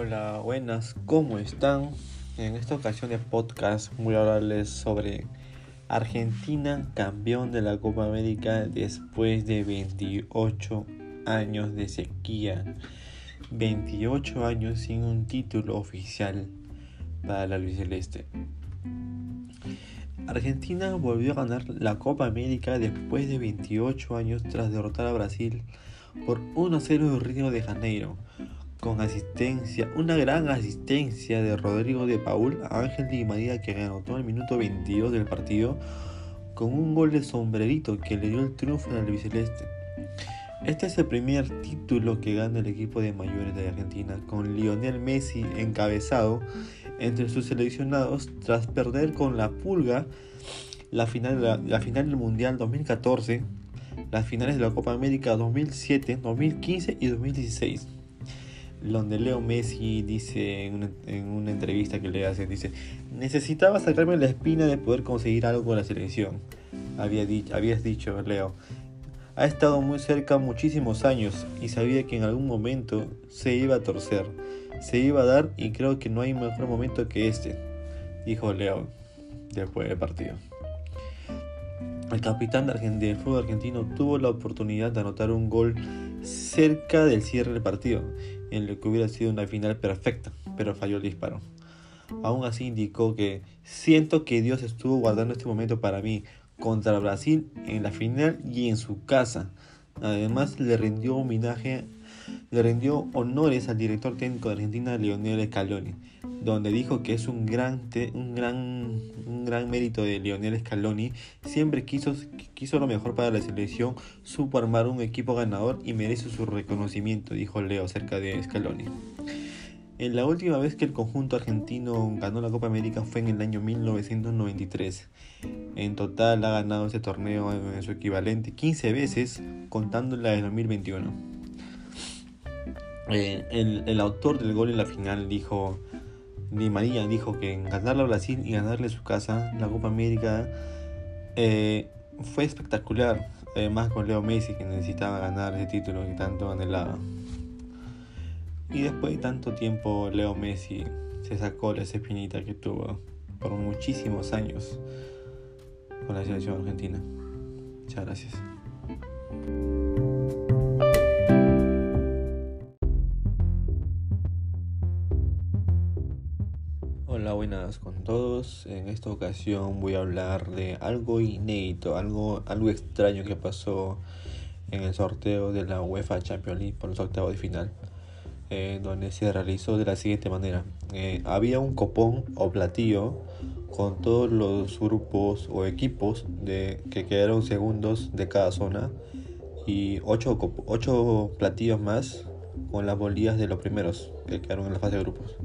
Hola, buenas, ¿cómo están? En esta ocasión de podcast voy a hablarles sobre Argentina campeón de la Copa América después de 28 años de sequía. 28 años sin un título oficial para la Luis Celeste. Argentina volvió a ganar la Copa América después de 28 años tras derrotar a Brasil por 1-0 en Río de Janeiro, con asistencia, una gran asistencia de Rodrigo de Paul a Ángel Di María que anotó el minuto 22 del partido con un gol de sombrerito que le dio el triunfo al albiceleste. Este es el primer título que gana el equipo de mayores de Argentina, con Lionel Messi encabezado entre sus seleccionados tras perder con la Pulga la final, la, final del Mundial 2014, las finales de la Copa América 2007, 2015 y 2016 donde Leo Messi dice en una, entrevista que le hace, dice, necesitaba sacarme la espina de poder conseguir algo con la selección. Había dicho, habías dicho, Leo, ha estado muy cerca muchísimos años y sabía que en algún momento se iba a torcer, se iba a dar y creo que no hay mejor momento que este, dijo Leo después del partido. El capitán del fútbol argentino tuvo la oportunidad de anotar un gol cerca del cierre del partido en lo que hubiera sido una final perfecta, pero falló el disparo. Aún así indicó que siento que Dios estuvo guardando este momento para mí contra Brasil en la final y en su casa. Además le rindió homenaje, le rindió honores al director técnico de Argentina, Lionel Scaloni, donde dijo que es un gran, un gran, un gran mérito de Lionel Scaloni. Siempre quiso, quiso lo mejor para la selección, supo armar un equipo ganador y merece su reconocimiento, dijo Leo acerca de Scaloni. En la última vez que el conjunto argentino ganó la Copa América fue en el año 1993. En total ha ganado ese torneo en su equivalente 15 veces, contando la de 2021. Eh, el, el autor del gol en la final dijo, Di María dijo que ganarle a Brasil y ganarle su casa, la Copa América, eh, fue espectacular. Además con Leo Messi que necesitaba ganar ese título que tanto anhelaba. Y después de tanto tiempo Leo Messi se sacó la espinita que tuvo por muchísimos años con la selección argentina. Muchas gracias. Buenas con todos. En esta ocasión voy a hablar de algo inédito, algo, algo extraño que pasó en el sorteo de la UEFA Champions League por los octavos de final, eh, donde se realizó de la siguiente manera. Eh, había un copón o platillo con todos los grupos o equipos de, que quedaron segundos de cada zona y ocho, ocho platillos más con las bolillas de los primeros que quedaron en la fase de grupos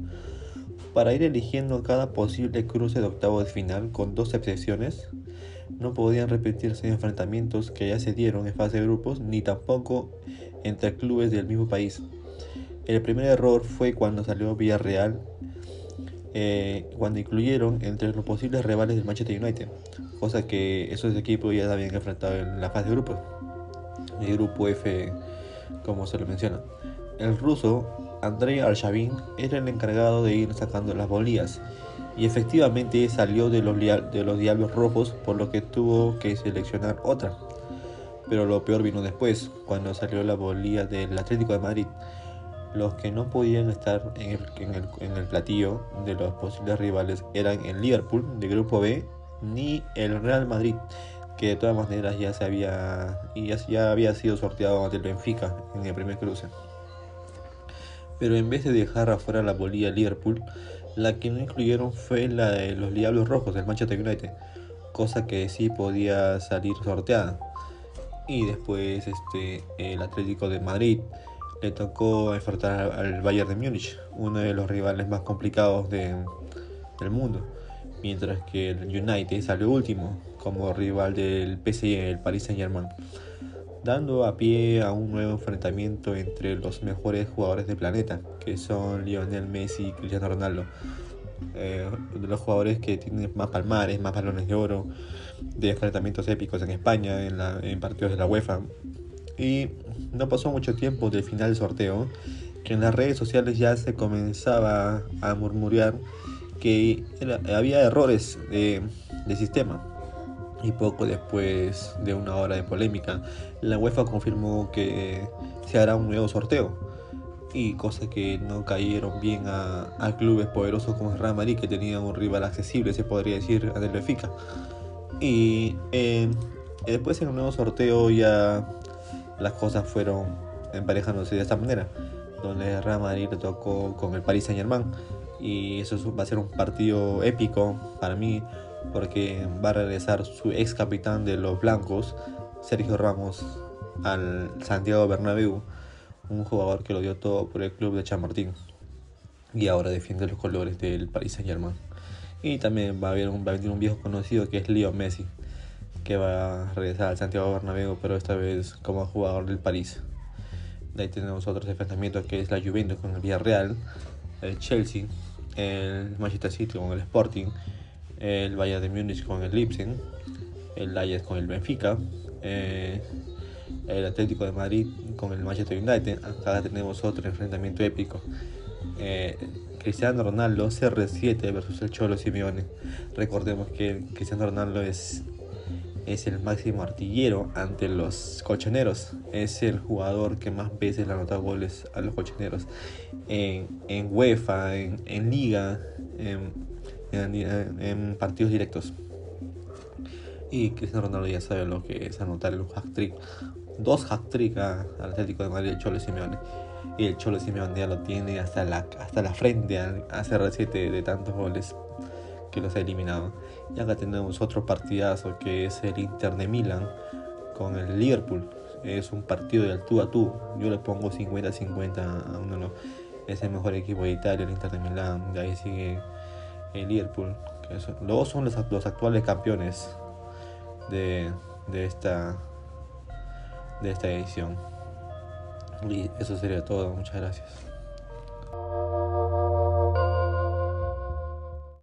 para ir eligiendo cada posible cruce de octavo de final con dos excepciones. No podían repetirse enfrentamientos que ya se dieron en fase de grupos ni tampoco entre clubes del mismo país. El primer error fue cuando salió Villarreal, eh, cuando incluyeron entre los posibles rivales del Manchester United, cosa que esos equipos ya habían enfrentado en la fase de grupos, el grupo F, como se lo menciona. El ruso Andrei Arshavin era el encargado de ir sacando las bolillas y efectivamente salió de los, de los Diablos Rojos por lo que tuvo que seleccionar otra. Pero lo peor vino después, cuando salió la bolilla del Atlético de Madrid. Los que no podían estar en el, en el, en el platillo de los posibles rivales eran el Liverpool de Grupo B ni el Real Madrid, que de todas maneras ya, se había, ya, ya había sido sorteado ante el Benfica en el primer cruce pero en vez de dejar afuera la bolilla Liverpool, la que no incluyeron fue la de los Diablos Rojos del Manchester United, cosa que sí podía salir sorteada. Y después este, el Atlético de Madrid le tocó enfrentar al Bayern de Múnich, uno de los rivales más complicados del mundo, mientras que el United salió último como rival del PSG, el Paris Saint Germain dando a pie a un nuevo enfrentamiento entre los mejores jugadores del planeta, que son Lionel Messi y Cristiano Ronaldo. Eh, de los jugadores que tienen más palmares, más balones de oro, de enfrentamientos épicos en España, en, partidos de la UEFA. Y no pasó mucho tiempo del final del sorteo que en las redes sociales ya se comenzaba a murmurar que había errores de, de sistema. Y poco después de una hora de polémica, la UEFA confirmó que se hará un nuevo sorteo. Y cosas que no cayeron bien a, clubes poderosos como el Real Madrid, que tenía un rival accesible, se podría decir, a el Benfica. Y eh, después en el nuevo sorteo ya las cosas fueron emparejándose de esta manera, donde el Real Madrid le tocó con el Paris Saint Germain y eso va a ser un partido épico para mí porque va a regresar su ex capitán de los blancos, Sergio Ramos, al Santiago Bernabéu, un jugador que lo dio todo por el club de Chamartín y ahora defiende los colores del Paris Saint Germain. Y también va a haber un, va a venir un viejo conocido que es Leo Messi, que va a regresar al Santiago Bernabéu, pero esta vez como jugador del París. De ahí tenemos otros enfrentamientos que es la Juventus con el Villarreal, el Chelsea, el Manchester City con el Sporting, el Bayern de Múnich con el Leipzig, el Ajax con el Benfica, eh, el Atlético de Madrid con el Manchester United. Acá tenemos otro enfrentamiento épico. Eh, Cristiano Ronaldo CR7 versus el Cholo Simeone. Recordemos que Cristiano Ronaldo es, es el máximo artillero ante los colchoneros. Es el jugador que más veces le anota goles a los colchoneros en, en UEFA, en, Liga, en, partidos directos. Y Cristiano Ronaldo ya sabe lo que es anotar un hat-trick. Dos hat-trick al Atlético de Madrid, el Cholo Simeone. Y el Cholo Simeone ya lo tiene hasta la, hasta la frente a, CR7 de tantos goles que los ha eliminado. Y acá tenemos otro partidazo que es el Inter de Milan con el Liverpool. Es un partido de tú a tú. Yo le pongo 50-50 a uno. Es el mejor equipo de Italia, el Inter de Milán. De ahí sigue el Liverpool. Que son, los son los, los, actuales campeones de, de, esta, de esta edición. Y eso sería todo. Muchas gracias.